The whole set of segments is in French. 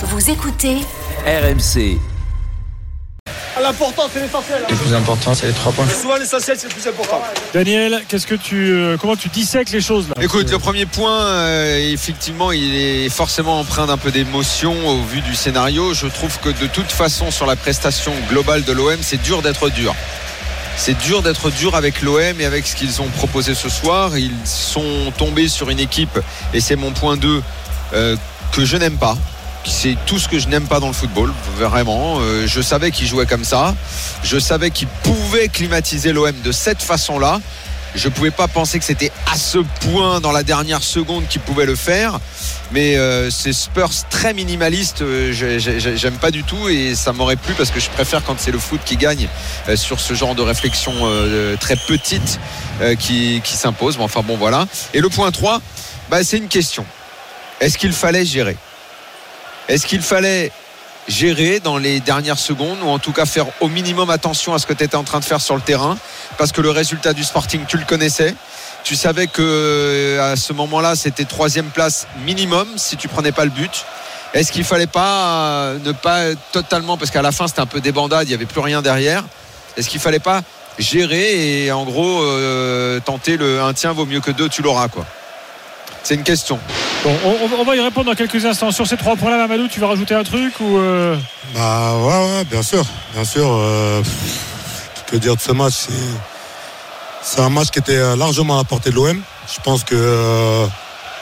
Vous écoutez RMC. L'important, c'est l'essentiel. Le plus important, c'est les trois points. Souvent, l'essentiel, c'est le plus important. Daniel, qu'est-ce que tu, euh, comment tu dissèques les choses là? Écoute, le premier point, euh, effectivement, il est forcément empreint d'un peu d'émotion au vu du scénario. Je trouve que de toute façon, sur la prestation globale de l'OM, c'est dur d'être dur. C'est dur d'être dur avec l'OM et avec ce qu'ils ont proposé ce soir. Ils sont tombés sur une équipe, et c'est mon point 2, euh, que je n'aime pas. C'est tout ce que je n'aime pas dans le football, vraiment. Euh, je savais qu'ils jouaient comme ça. Je savais qu'ils pouvaient climatiser l'OM de cette façon-là. Je ne pouvais pas penser que c'était à ce point dans la dernière seconde qu'ils pouvaient le faire. Mais euh, ces Spurs très minimalistes, euh, j'ai- j'ai- j'aime pas du tout et ça m'aurait plu parce que je préfère quand c'est le foot qui gagne sur ce genre de réflexion très petite qui, qui s'impose. Mais enfin bon, voilà. Et le point 3, bah, c'est une question. Est-ce qu'il fallait gérer? Est-ce qu'il fallait gérer dans les dernières secondes ou en tout cas faire au minimum attention à ce que tu étais en train de faire sur le terrain? Parce que le résultat du Sporting tu le connaissais. Tu savais que euh, à ce moment-là c'était troisième place minimum si tu prenais pas le but. Est-ce qu'il fallait pas euh, ne pas totalement parce qu'à la fin c'était un peu débandade il n'y avait plus rien derrière. Est-ce qu'il fallait pas gérer et en gros euh, tenter le un tien vaut mieux que deux tu l'auras quoi? C'est une question Bon, on, on va y répondre dans quelques instants. Sur ces trois points-là, Mamadou, tu vas rajouter un truc ou euh, Bah ouais, ouais, bien sûr, bien sûr. euh, peux dire de ce match, c'est c'est un match qui était euh, largement à la portée de l'OM. Je pense que euh,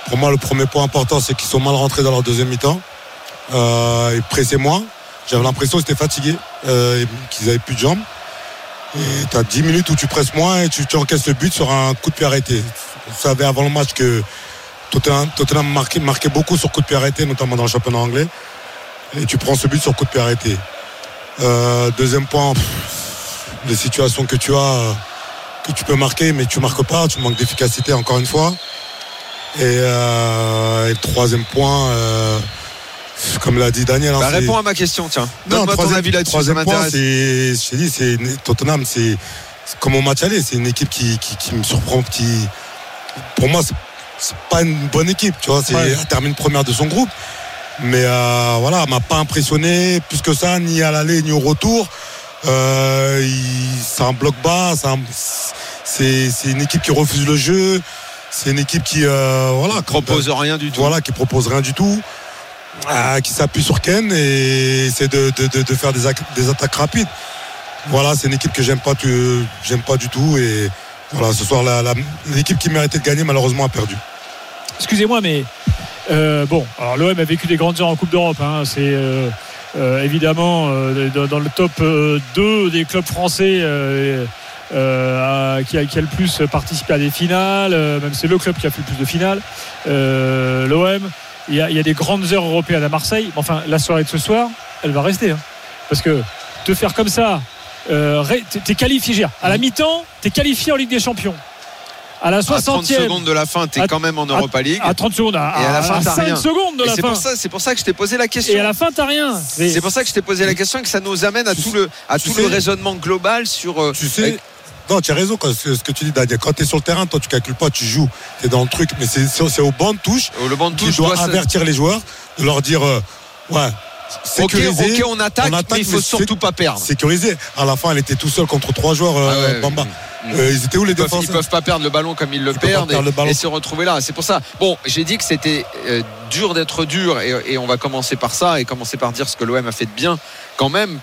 pour moi le premier point important c'est qu'ils sont mal rentrés dans leur deuxième mi-temps. Euh, ils pressaient moins. J'avais l'impression qu'ils étaient fatigués, euh, et qu'ils avaient plus de jambes. Et tu as 10 minutes où tu presses moins et tu, tu encaisses le but sur un coup de pied arrêté. On savait avant le match que Tottenham, Tottenham marquait, marquait beaucoup sur coup de pied arrêté, notamment dans le championnat anglais. Et tu prends ce but sur coup de pied arrêté. Euh, deuxième point, pff, les situations que tu as, euh, que tu peux marquer, mais tu marques pas, tu manques d'efficacité encore une fois. Et, euh, et troisième point, comme l'a dit Daniel, hein, bah, c'est- réponds à ma question tiens donne-moi ton avis là-dessus ça troisième point, m'intéresse c'est, je t'ai dit, c'est Tottenham, c'est, c'est comme au match aller, c'est une équipe qui, qui, qui me surprend, qui, pour moi, c'est, c'est pas une bonne équipe, tu vois, c'est, Ouais. elle termine première de son groupe, mais euh, voilà, elle m'a pas impressionné plus que ça, ni à l'aller ni au retour. Euh, c'est un bloc bas, c'est, un- c'est, c'est une équipe qui refuse le jeu, c'est une équipe qui, euh, voilà, propose rien du tout voilà, qui propose rien du tout, euh, qui s'appuie sur Ken et essaie de, de- de- de faire des, attaques rapides. Voilà, c'est une équipe que j'aime pas, j'aime pas du tout et voilà, ce soir l'équipe qui méritait de gagner malheureusement a perdu. excusez-moi, mais euh, bon, alors l'OM a vécu des grandes heures en Coupe d'Europe. hein, c'est euh, euh, évidemment dans, le top euh, 2 des clubs français. qui, a, le plus participé à des finales, même c'est le club qui a fait le plus de finales. L'OM, il y, a, il y a des grandes heures européennes à Marseille. Enfin, la soirée de ce soir, elle va rester. hein. parce que te faire comme ça, euh, t'es- qualifié. je veux dire, À la mi-temps, t'es qualifié en Ligue des Champions. À la à 30 60e, secondes de la fin t'es quand même en Europa League à 30 secondes, à, Et à la fin, t'as 5 rien. secondes de Et la c'est fin. pour ça c'est pour ça que je t'ai posé la question Et à la fin, t'as rien. C'est pour ça que je t'ai posé la question et que ça nous amène à Tu tout le, à tu tout le raisonnement global sur. euh, Tu sais, avec- non, tu as raison quand, ce ce que tu dis Daniel. Quand tu es sur le terrain, toi tu calcules pas, tu joues, tu es dans le truc, mais c'est, au banc de touche euh, le banc de qui touche doit se- avertir les joueurs, de leur dire euh, ouais, Ok, sécuriser, ok, on attaque, on attaque, mais il faut mais surtout pas perdre. sécuriser. À la fin, elle était tout seul contre trois joueurs, euh, Ah ouais, Bamba. mm, mm. Euh, ils étaient où les Ils peuvent, ils peuvent pas perdre le ballon comme ils le Ils perdent le et, se retrouver là. C'est pour ça. Bon, j'ai dit que c'était euh, dur d'être dur et, et on va commencer par ça et commencer par dire ce que l'OM a fait de bien quand même.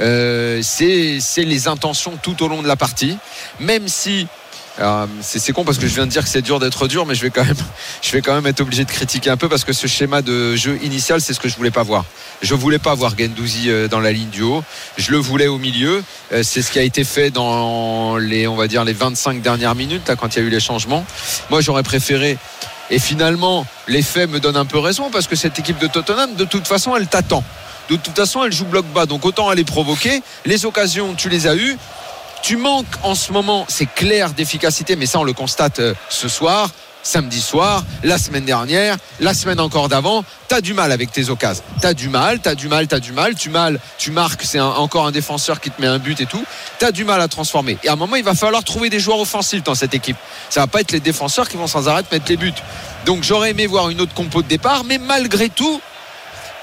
Euh, c'est c'est les intentions tout au long de la partie, même si euh, c'est con parce que je viens de dire que c'est dur d'être dur, mais je vais quand même, je vais quand même être obligé de critiquer un peu parce que ce schéma de jeu initial, c'est ce que je voulais pas voir. Je voulais pas voir Gendouzi euh, dans la ligne du haut. Je le voulais au milieu. Euh, C'est ce qui a été fait dans les, on va dire, les 25 dernières minutes, quand il y a eu les changements. Moi, j'aurais préféré. Et finalement, les faits me donnent un peu raison parce que cette équipe de Tottenham, de toute façon, elle t'attend. De toute façon, elle joue bloc bas. Donc autant aller provoquer. Les occasions, tu les as eues. Tu manques en ce moment, c'est clair, d'efficacité, mais ça, on le constate euh, ce soir, samedi soir, la semaine dernière, la semaine encore d'avant. Tu as du mal avec tes occasions. Tu as du mal, tu as du mal, tu as du mal. Tu, marques, c'est encore un défenseur qui te met un but et tout. Tu as du mal à transformer. Et à un moment, il va falloir trouver des joueurs offensifs dans cette équipe. Ça va pas être les défenseurs qui vont sans arrêt mettre les buts. Donc j'aurais aimé voir une autre compo de départ, mais malgré tout,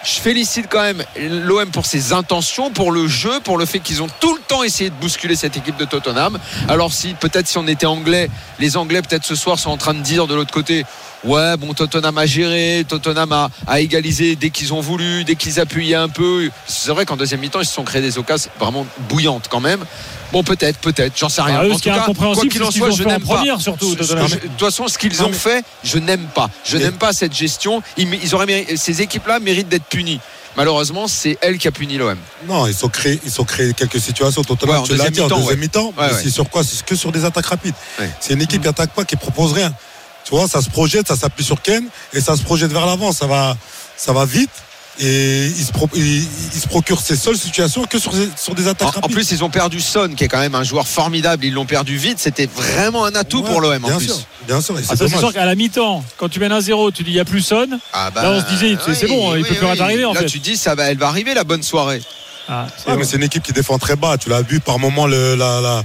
je félicite quand même l'OM pour ses intentions, pour le jeu, pour le fait qu'ils ont tout le temps essayé de bousculer cette équipe de Tottenham. Alors si peut-être si on était anglais, les Anglais peut-être ce soir sont en train de dire de l'autre côté, ouais bon Tottenham a géré, Tottenham a, a égalisé dès qu'ils ont voulu, dès qu'ils appuyaient un peu. C'est vrai qu'en deuxième mi-temps ils se sont créés des occasions vraiment bouillantes quand même. Bon peut-être, peut-être, j'en sais rien. Ah, eux, en ce tout est cas, quoi qu'il en soit, je n'aime pas. première, surtout, je- De toute façon, ce qu'ils ont mais- fait, je n'aime pas. Je Mais- n'aime pas cette gestion. Ils, ils auraient mérité- ces équipes-là méritent d'être punies. Malheureusement, c'est elle qui a puni l'OM. Non, ils ont créé, ils ont créé quelques situations. Tottenham, Ouais, tu l'as deuxième dit en mi-temps, deuxième ouais. mi-temps. Ouais, c'est sur quoi? C'est que sur des attaques rapides. Ouais. C'est une équipe qui attaque pas, qui propose rien. Tu vois, ça se projette, ça s'appuie sur Ken et ça se projette vers l'avant. Ça va, ça va vite et il se, pro- il, il se procure ses seules situations que sur, sur des attaques En, en plus, ils ont perdu Son, qui est quand même un joueur formidable. Ils l'ont perdu vite. C'était vraiment un atout Ouais, pour l'OM en bien plus. Sûr, bien sûr, Ah, c'est sûr qu'à la mi-temps, quand tu mènes un 0 tu dis il n'y a plus Son. Ah bah, Là, on se disait, c'est- c'est bon, il peut plus rien t'arriver, en Là, fait. tu dis, ça va, elle va arriver la bonne soirée. Ah, c'est Ouais, une équipe qui défend très bas. Tu l'as vu par moment le, la, la,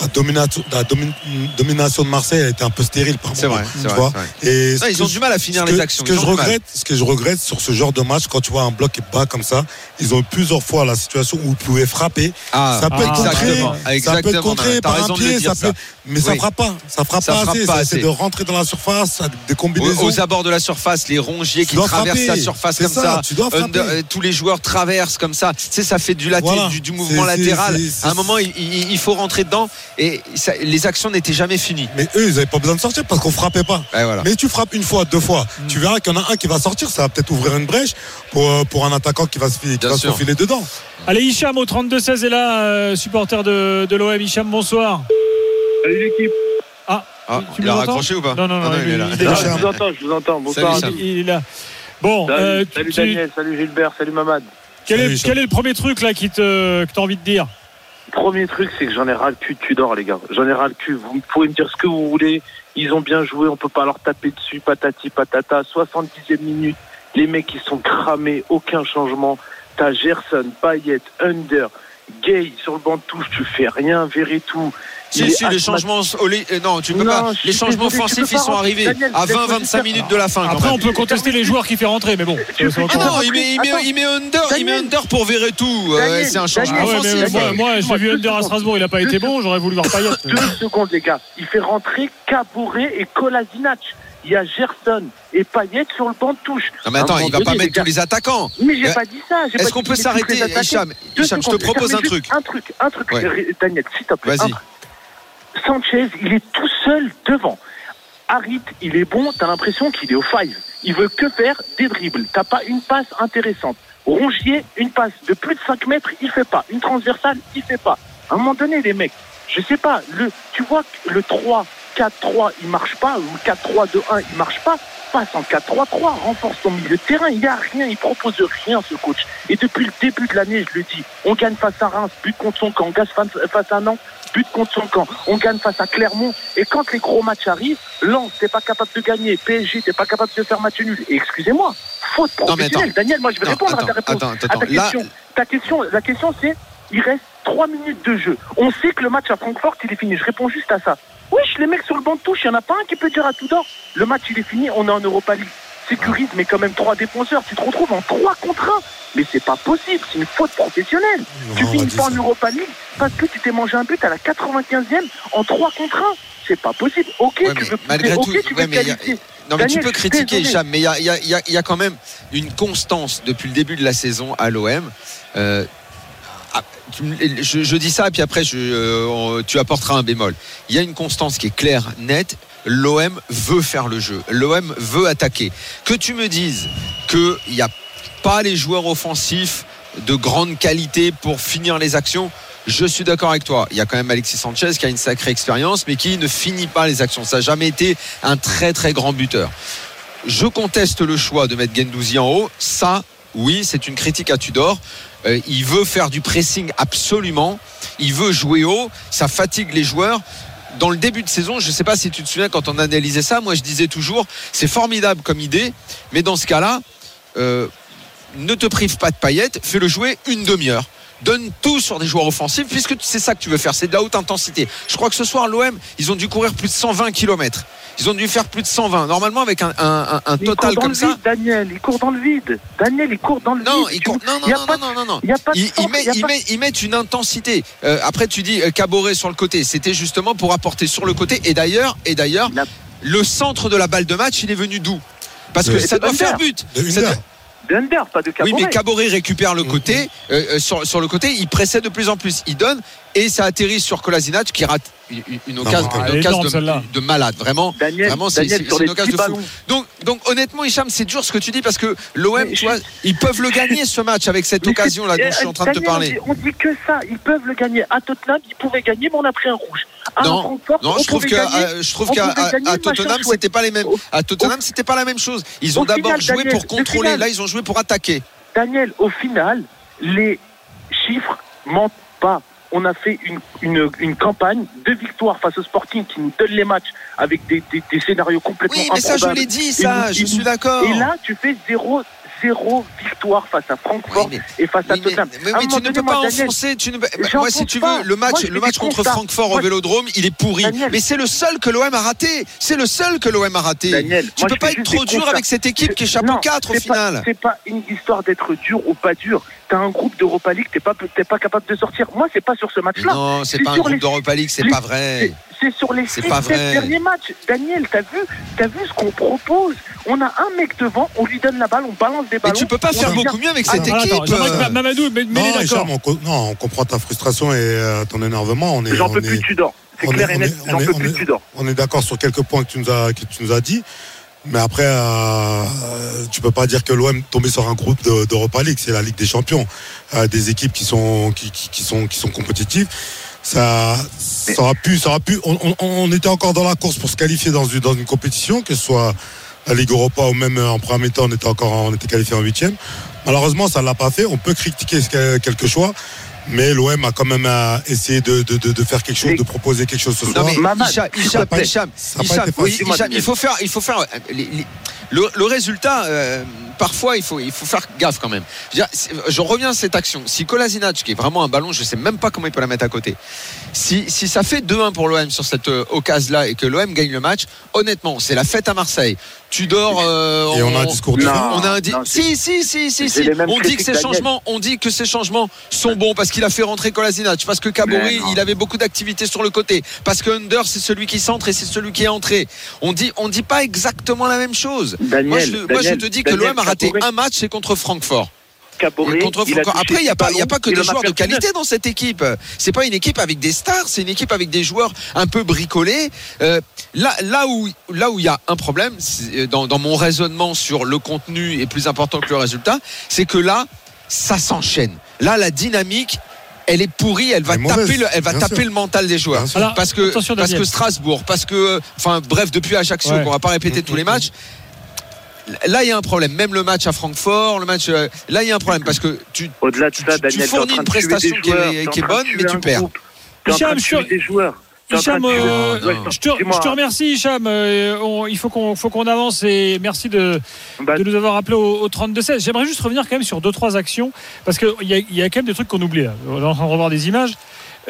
la domination, la domi- domination de Marseille a été un peu stérile par C'est moment. vrai, c'est tu vrai, vois. c'est vrai. Et Non, ce ils ont du mal à finir les actions. Ce que, je regrette, ce que je regrette sur ce genre de match, quand tu vois un bloc qui bat comme ça, ils ont eu plusieurs fois la situation où ils pouvaient frapper. Ah, ça peut être ah, contré, exactement, ça peut être contré par un pied, ça ça. mais ça Oui. frappe pas. Ça frappe Ça pas frappe assez. pas Ça assez. essaie de rentrer dans la surface, des Aux, combinaisons. aux abords de la surface, les rongiers Tu qui traversent frapper. la surface C'est comme ça. ça, euh, tous les joueurs traversent comme ça. Tu sais, ça fait du, mouvement C'est- c'est- latéral. c'est- c'est- À un moment, il faut rentrer dedans et ça- les actions n'étaient jamais finies. Mais eux, ils n'avaient pas besoin de sortir parce qu'on frappait pas. Voilà. Mais tu frappes une fois, deux fois, Mm. tu verras qu'il y en a un qui va sortir, ça va peut-être ouvrir une brèche pour, euh, pour un attaquant qui va se, qui va se faufiler dedans. Allez, Hicham au 32-16 est là, euh, supporter de, de l'OM. Hicham, bonsoir. Salut l'équipe. Ah, Ah, tu il a raccroché ou pas Non, non, non, Ah il- il est là. il est là. je vous entends, je vous entends. Bonsoir. Salut, à tous. il est là. Bon, Salut, euh, salut tu- Daniel, salut Gilbert, salut Mamad. quel, Salut, est, Hicham. quel est le premier truc là qui te, que tu as envie de dire? Premier truc, c'est que j'en ai ras le cul de Tudor, les gars. J'en ai ras le cul. Vous pouvez me dire ce que vous voulez. Ils ont bien joué, on peut pas leur taper dessus, patati patata. 70e minute, les mecs ils sont cramés, aucun changement. T'as Gerson, Payet, Under, Gay sur le banc de touche, tu fais rien, Verretou. Si, si, les changements. euh, Non, tu peux Non, pas. Les changements désolé, offensifs, ils sont arrivés Daniel, à laisse-moi 20-25 juste minutes de la fin. Après, on peut contester les joueurs qui fait rentrer, mais bon. Tu Ah non, il met, il met, Attends. il met under, il met under pour Verretou. Euh, c'est un changement Ah ouais, offensif. moi, l'ai vu deux Under à secondes. Strasbourg, il a pas été bon, j'aurais voulu voir Payet. Deux secondes, les gars. Il fait rentrer Caboret et Kolasinac. Il y a Gerson et Payet sur le banc de touche. Non, mais attends, il va pas mettre les tous les attaquants. Mais j'ai Euh, pas dit ça. Est-ce qu'on peut s'arrêter. Hicham Hicham, je te propose un truc. Un truc, un truc. Ouais. Ré- Daniel, s'il te plaît. Vas-y. un truc. Sanchez, il est tout seul devant. Harit, il est bon, t'as l'impression qu'il est au five. Il veut que faire des dribbles. T'as pas une passe intéressante. Rongier, une passe de plus de 5 mètres, il fait pas. Une transversale, il fait pas. À un moment donné, les mecs, je sais pas, le, tu vois que le 3, 4-3, il marche pas, ou le 4-3-2-1, il marche pas. Passe en 4-3-3, renforce ton milieu de terrain. Il y a rien, il propose rien, ce coach. Et depuis le début de l'année, je le dis, on gagne face à Reims, but contre son camp. On gagne face à Nantes, but contre son camp. On gagne face à Clermont. Et quand les gros matchs arrivent, Lens, t'es pas capable de gagner. PSG, t'es pas capable de faire match nul. Et excusez-moi, faute professionnelle. Daniel, moi, je vais Non, répondre à ta réponse. attends, à ta Là, question. Ta question, la question, c'est, il reste 3 minutes de jeu. On sait que le match à Francfort, il est fini. Je réponds juste à ça. Oui, les mecs sur le banc de touche, il n'y en a pas un qui peut dire à tout d'or. Le match, il est fini, on est en Europa League. Sécurise, mais quand même trois défenseurs. Tu te retrouves en 3 contre 1. Mais c'est pas possible, c'est une faute professionnelle. Non, tu finis pas en. Europa League parce que tu t'es mangé un but à la 95e en 3 contre 1. C'est pas possible. Ok, Ouais, tu veux malgré tout, tu ouais, veux qualifier. Non, mais tu peux critiquer. Hicham, mais il y a, y y y quand même une constance depuis le début de la saison à l'OM. Euh, je, je dis ça, et puis après, euh, tu apporteras un bémol. Il y a une constance qui est claire, nette. L'OM veut faire le jeu. L'OM veut attaquer. Que tu me dises qu'il n'y a pas les joueurs offensifs de grande qualité pour finir les actions, je suis d'accord avec toi. Il y a quand même Alexis Sanchez qui a une sacrée expérience, mais qui ne finit pas les actions. Ça n'a jamais été un très très grand buteur. Je conteste le choix de mettre Gendouzi en haut. Ça, oui, c'est une critique à Tudor. Euh, il veut faire du pressing absolument. Il veut jouer haut. Ça fatigue les joueurs. Dans le début de saison, je ne sais pas si tu te souviens quand on analysait ça, moi je disais toujours, c'est formidable comme idée, mais dans ce cas-là, euh, ne te prive pas de paillettes, fais-le jouer une demi-heure. Donne tout sur des joueurs offensifs, puisque c'est ça que tu veux faire, c'est de la haute intensité. Je crois que ce soir, l'OM, ils ont dû courir plus de 120 km. Ils ont dû faire plus de 120. Normalement, avec un, un- un- un Il total court dans comme le ça. vide, Daniel. Il court dans le vide. Daniel, il court dans le Non, vide. il court- non, non, non, pas non, de- non, non. Il n'y a pas de Ils, mettent, il pas- ils une intensité. Euh, après, tu dis euh, Caboret sur le côté. C'était justement pour apporter sur le côté. Et d'ailleurs, et d'ailleurs, le centre de la balle de match, il est venu d'où? Parce que ça doit faire but. De Under. Pas de Oui, mais Caboret récupère le Mhm. côté. euh, euh, sur, sur le côté, il précède de plus en plus. Il donne et ça atterrit sur Kolasinac qui rate une, une occasion, une énorme, de, de malade. Vraiment, Daniel, vraiment c'est Daniel c'est- sur c'est les une occasion de fou. Donc, donc honnêtement, Hicham, c'est dur ce que tu dis parce que l'OM, tu vois, ils peuvent le gagner ce match avec cette Mais occasion là c'est- dont je suis en train de te parler. On dit, on dit que ça. Ils peuvent le gagner. À Tottenham, ils pouvaient gagner, mais on a pris un rouge. À Non, je trouve gagner. euh, qu'à pouvait à- Tottenham c'était pas les mêmes. À Tottenham c'était pas la même chose. Ils ont d'abord joué Daniel, pour le contrôler. final. Là ils ont joué pour attaquer. Daniel, au final, les chiffres mentent pas. On a fait une, une, une campagne de victoire face au Sporting qui nous donne les matchs avec des, des, des scénarios complètement Oui, mais ça je l'ai dit, ça, Et je suis d'accord. Et là, tu fais zéro, zéro victoire face à Francfort Oui, et face à mais, Tottenham. mais- À un mais tu ne peux pas enfoncer. Tu ne... moi, si tu pas. veux, le match, Moi, le match contre constats. Francfort au Moi, je- Vélodrome, il est pourri. Daniel. Mais c'est le seul que l'OM a raté. C'est le seul que l'OM a raté. Daniel, tu moi, peux pas être trop dur constats. avec cette équipe qui échappe au 4 au final. C'est pas une histoire d'être dur ou pas dur. T'as un groupe d'Europa League, t'es pas, pas capable de sortir. Moi, c'est pas sur ce match-là. Non, c'est pas un groupe d'Europa League, c'est pas vrai. C'est- sur les C'est 6 pas vrai. derniers matchs. Daniel, t'as vu, t'as vu ce qu'on propose On a un mec devant, on lui donne la balle, on balance des ballons. tu peux pas faire beaucoup mieux avec cette équipe. euh, Ma- Mamadou, Non, on, co- non, on comprend ta frustration et euh, ton énervement. On est, J'en on peux est- plus, tu dors. C'est on clair est- et net, j'en peux plus, tu dors. on est d'accord sur quelques points que tu nous as, que tu nous as dit. Mais après, euh, euh, tu peux pas dire que l'OM tombé sur un groupe de- d'Europa League. C'est la Ligue des Champions. Euh, des équipes qui sont, qui, qui- qui sont, qui sont compétitives. Ça, ça aura pu, ça aura pu. On, on- on était encore dans la course pour se qualifier dans une, dans une compétition, que ce soit la Ligue Europa ou même euh, en premier temps, on était encore, en- on était qualifié en huitième. Malheureusement, ça l'a pas fait. On peut critiquer quelques choix. Mais l'OM a quand même euh, essayé de, de, de, de faire quelque chose, de proposer quelque chose ce soir. il faut faire, il faut faire euh, les- les- le, le résultat. euh, parfois, il faut, faire gaffe quand même. C'est- je reviens à cette action. Si Kolasinac, qui est vraiment un ballon, je sais même pas comment il peut la mettre à côté. Si, si ça fait 2-1 pour l'OM sur cette euh, occasion-là et que l'OM gagne le match, honnêtement, c'est la fête à Marseille. Tu dors. euh, Et on a un discours différent. on a un di- Non, si si si si si. On dit que ces changements, on dit que ces changements sont bons parce qu'il a fait rentrer Kolasinac, parce que Kabori il avait beaucoup d'activité sur le côté, parce que Under c'est celui qui centre et c'est celui qui est entré. On dit on dit pas exactement la même chose. Daniel, moi, je, moi, je Daniel, te dis que l'OM a raté un match, c'est contre Francfort. Caboret, il a Après, il n'y a pas, il y a ballons, pas que des joueurs de qualité dans cette équipe. C'est pas une équipe avec des stars, c'est une équipe avec des joueurs un peu bricolés. Euh, là, là où, là où il y a un problème, c'est, dans, dans mon raisonnement sur le contenu est plus important que le résultat, c'est que là, ça s'enchaîne. Là, la dynamique. Elle est pourrie, elle va mauvaise, taper, le, elle va taper sûr. le mental des joueurs. Alors, Parce que, parce que Strasbourg, parce que, enfin, bref, depuis Ajaccio, Ouais. qu'on va pas répéter tous les matchs. Là, il y a un problème. Même le match à Francfort, le match, euh, là, il y a un problème parce que tu, Au-delà de ça, tu Daniel, fournis une prestation qui est- qui bonne, mais tu perds. Hicham, euh, je, te, je te remercie, Hicham. Euh, on- il faut qu'on faut qu'on avance et merci de, Bah, de nous avoir appelé au, au 32-16. J'aimerais juste revenir quand même sur deux trois actions parce qu'il y, a- il y a quand même des trucs qu'on oublie. Là. On est en train de revoir des images.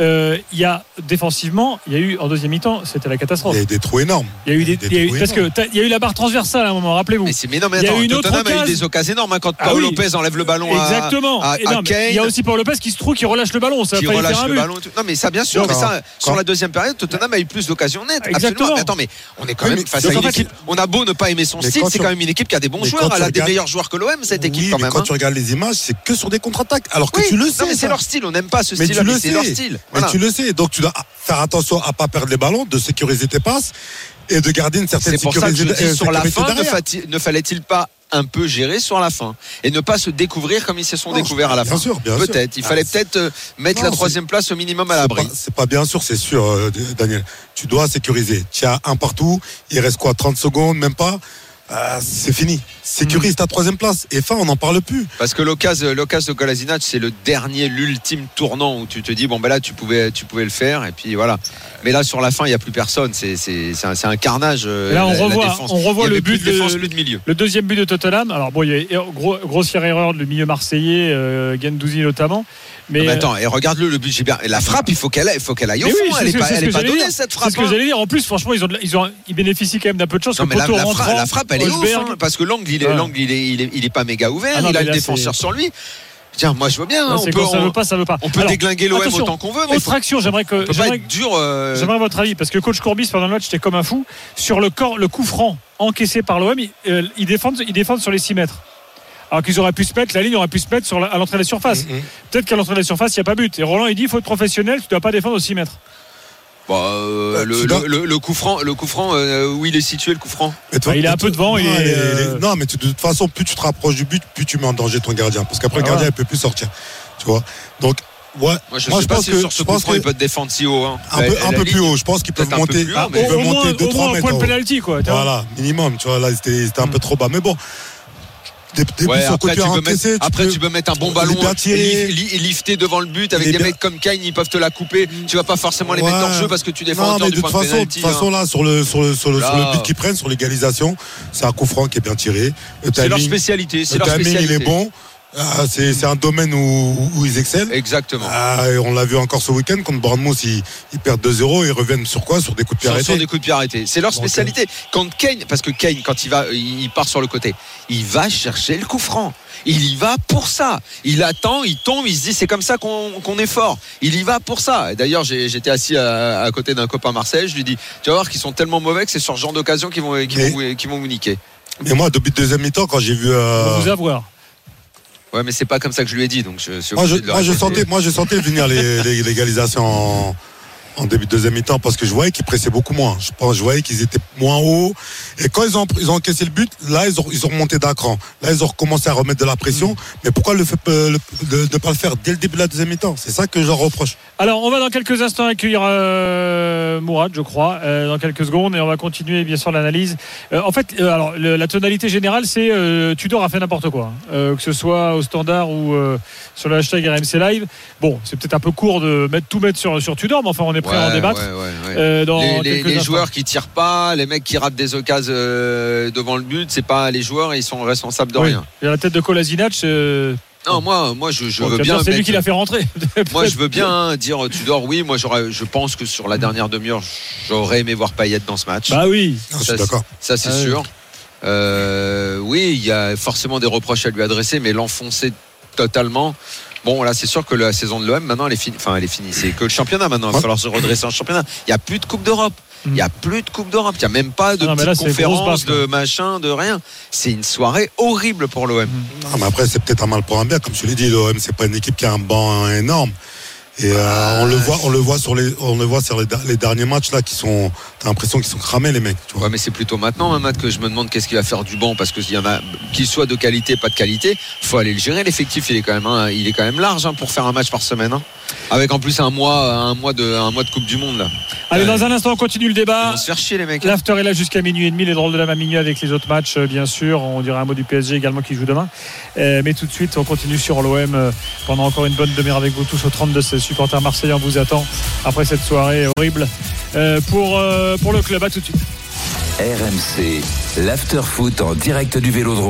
Euh, Il y a défensivement, il y a eu en deuxième mi-temps, c'était la catastrophe. Il y a des trous énormes. Il y a eu des, des il y a eu- trous parce que énormes. il y a eu la barre transversale à un moment. Rappelez-vous. Mais, c'est- mais non, mais Il y a attends, eu une autre Tottenham a eu des occasions énormes hein, quand Ah Paul oui. Lopez enlève le ballon à- Exactement. à, à non, mais il y a aussi Paul Lopez qui se trouve qui relâche le ballon. Ça qui faire relâche un le but. ballon. Non, mais ça, bien sûr. Mais ça, quand- sur la deuxième période, Tottenham a eu plus d'occasions nettes. Exactement. Absolument. Mais attends, mais on est quand même face à une équipe. On a beau ne pas aimer son style, c'est quand même une équipe qui a des bons joueurs. Elle a des meilleurs joueurs que l'OM, cette équipe quand mais même. quand hein. tu regardes les images, c'est que sur des contre-attaques. Alors que tu le sais. c'est ça. leur style. On n'aime pas ce c'est leur style. Mais Voilà. tu le sais. Donc tu dois faire attention à pas perdre les ballons, de sécuriser tes passes et de garder une certaine C'est pour ça que je sécurité, dis euh, sur la fin, ne, ne fallait-il pas un peu gérer sur la fin et ne pas se découvrir comme ils se sont Non, découverts à la bien fin sûr, bien sûr. Peut-être. Il Ah, fallait c'est- peut-être euh, mettre Non, la troisième place au minimum à C'est l'abri. C'est pas bien sûr, c'est sûr, euh, Daniel. Tu dois sécuriser. Tu as un partout. Il reste quoi 30 secondes, même pas? Euh, c'est fini. Sécurise ta troisième place. Et fin, on n'en parle plus. Parce que l'occasion, de Kolasinac, c'est le dernier, l'ultime tournant où tu te dis bon ben là tu pouvais, tu pouvais le faire et puis voilà. Mais là sur la fin, il n'y a plus personne. C'est, un, carnage. euh, Là, on la- revoit, on le but de défense, de, plus de milieu. le deuxième but de Tottenham. Alors bon, il y a gros- grossière erreur du milieu marseillais, euh, Gendouzi notamment. Mais, Mais attends, et regarde-le, le but, j'ai bien. et La frappe, il faut qu'elle aille, il faut qu'elle aille au fond. oui, c'est elle ce est que- pas, c'est elle est pas j'allais donnée dire. cette C'est frappe. ce que hein. j'allais dire. En plus, franchement, ils, ont, ils, ont, ils bénéficient quand même d'un peu de chance. Non mais la, frappe elle est ouf Rosberg- hein, parce que l'angle il est Ouais. il est, il est il est pas méga ouvert Ah non, il a le défenseur c'est- sur lui tiens moi je veux bien hein, Là, on c'est peut quand ça on, veut pas, ça veut pas. on peut Alors, déglinguer l'OM autant qu'on veut mais Autre faut, action, j'aimerais que. j'aimerais- dur euh, J'aimerais votre avis parce que coach Courbis pendant le match était comme un fou sur le corps, le coup franc encaissé par l'OM. Ils, euh, ils défendent, ils défendent sur les 6 mètres. Alors qu'ils auraient pu se mettre, la ligne aurait pu se mettre sur la- à l'entrée de la surface. Mhm. Peut-être qu'à l'entrée de la surface, il n'y a pas but. Et Roland, il dit il faut être professionnel, tu ne dois pas défendre aux 6 mètres. Bon, euh, Bah, le, tu dois- le- le- le coup franc le coup franc euh, où il est situé le coup franc? Toi- Bah, il est un peu devant, il non, est, il euh, Non, mais tu- de toute façon, plus tu te rapproches du but, plus tu mets en danger ton gardien. Parce qu'après, Ah le gardien, ouais. il peut plus sortir. Tu vois? Donc, ouais. moi je Moi, sais je pas pense si que- sur ce je coup pense franc que- il peut te défendre si haut hein. Un peu, un plus haut. Je pense qu'ils peuvent peut-être un peu monter. plus haut, Ah, mais- ils peuvent au moins, monter au 2-3 moins un mètres. point de pénalty, quoi. Voilà, minimum. Tu vois, là, c'était c'était un peu trop bas. Mais bon. Des, des Ouais, après, tu peux, mettre, après tu peux mettre un bon ballon bien et li- lifter devant le but avec des bien- mecs comme Kane ils peuvent te la couper tu vas pas forcément les mettre hors jeu parce que tu défends Non, mais du de toute de façon, de toute façon, là, sur le, sur le, sur le, sur Là. le but qu'ils prennent, sur l'égalisation, c'est un coup franc qui est bien tiré. C'est leur spécialité c'est le leur timing, il spécialité est bon. Ah, c'est c'est un domaine où, où ils excellent. exactement Ah, et on l'a vu encore ce week-end contre Bournemouth, ils, ils perdent 2-0 et ils reviennent sur quoi? Sur des coups de pied sur, sur arrêtés. des coups de pied arrêtés. C'est leur spécialité. Quand Kane, parce que Kane, quand il va, il part sur le côté, il va chercher le coup franc. Il y va pour ça. Il attend, il tombe, il se dit c'est comme ça qu'on qu'on est fort. Il y va pour ça. Et D'ailleurs, j'ai- j'étais assis à, à côté d'un copain Marseille. Je lui dis, tu vas voir qu'ils sont tellement mauvais que c'est sur ce genre d'occasion qu'ils vont, qu'ils Mais- vont, qu'ils vont vous niquer. Et moi, depuis le deuxième mi-temps, quand j'ai vu. euh, Pour vous avoir. Ouais, mais c'est pas comme ça que je lui ai dit, donc je moi, je, moi, sentais, moi, je sentais venir les, en, en début de deuxième mi-temps parce que je voyais qu'ils pressaient beaucoup moins. Je pense, je voyais qu'ils étaient moins hauts. Et quand ils ont, ils ont encaissé le but, là, ils ont, ils ont remonté d'un cran. Là, ils ont recommencé à remettre de la pression. Mais pourquoi le fait, euh, le- de ne pas le faire dès le début de la deuxième mi-temps? C'est ça que je leur reproche. Alors, on va dans quelques instants accueillir euh, Mourad, je crois, euh, dans quelques secondes, et on va continuer bien sûr l'analyse. Euh, en fait, alors le- la tonalité générale, c'est Tudor a fait n'importe quoi, hein. Que ce soit au standard ou sur le hashtag RMC Live. Bon, c'est peut-être un peu court de mettre tout mettre sur, sur Tudor, mais enfin, on est prêt à en débattre. ouais, ouais, ouais. dans les, joueurs qui tirent pas, les mecs qui ratent des occasions devant le but, c'est pas les joueurs, ils sont responsables de Oui. rien. Et la tête de Kolasinac, Non, moi, moi, je, je bon, veux bien. dire, c'est lui qui l'a fait rentrer. Moi, je veux bien dire Tudor. Oui, moi. Je pense que sur la dernière demi-heure, j'aurais aimé voir Payet dans ce match. Bah oui. Non, je Ça, suis d'accord. Ça, c'est Ah oui. sûr. Euh, oui, il y a forcément des reproches à lui adresser, mais l'enfoncer totalement. Bon, là, c'est sûr que la saison de l'OM, maintenant, elle est finie. Enfin, elle est finie. C'est que le championnat maintenant. Il va falloir se redresser en championnat. Il n'y a plus de Coupe d'Europe. Il n'y a plus de Coupe d'Europe. Il n'y a même pas de Ah non, mais là, petite conférence, de machin, de rien. C'est une soirée horrible pour l'OM. Non, mais après, c'est peut-être un mal pour un bien. Comme je l'ai dit, l'OM, c'est pas une équipe qui a un banc énorme. Et euh, on le voit, on le voit sur les, on le voit sur les, les derniers matchs là qui sont, t'as l'impression qu'ils sont cramés les mecs. Tu vois. Ouais, mais c'est plutôt maintenant, hein, Matt, que je me demande qu'est-ce qu'il va faire du banc parce qu'il y en a, qu'il soit de qualité, pas de qualité, faut aller le gérer. L'effectif, il est quand même, hein, il est quand même large hein, pour faire un match par semaine, hein. Avec en plus un mois, un mois de, un mois de Coupe du Monde là. Allez, dans un instant, on continue le Ils débat. vont se faire chier les mecs. L'after est là jusqu'à minuit et demi, les drôles de la main minuit avec les autres matchs, euh, bien sûr. On dirait un mot du PSG également qui joue demain. Euh, mais tout de suite, on continue sur l'OM euh, pendant encore une bonne demi-heure avec vous tous au 32 16 supporters marseillais. On vous attend après cette soirée horrible euh, pour, euh, pour le club. À tout de suite. RMC, l'after foot en direct du Vélodrome.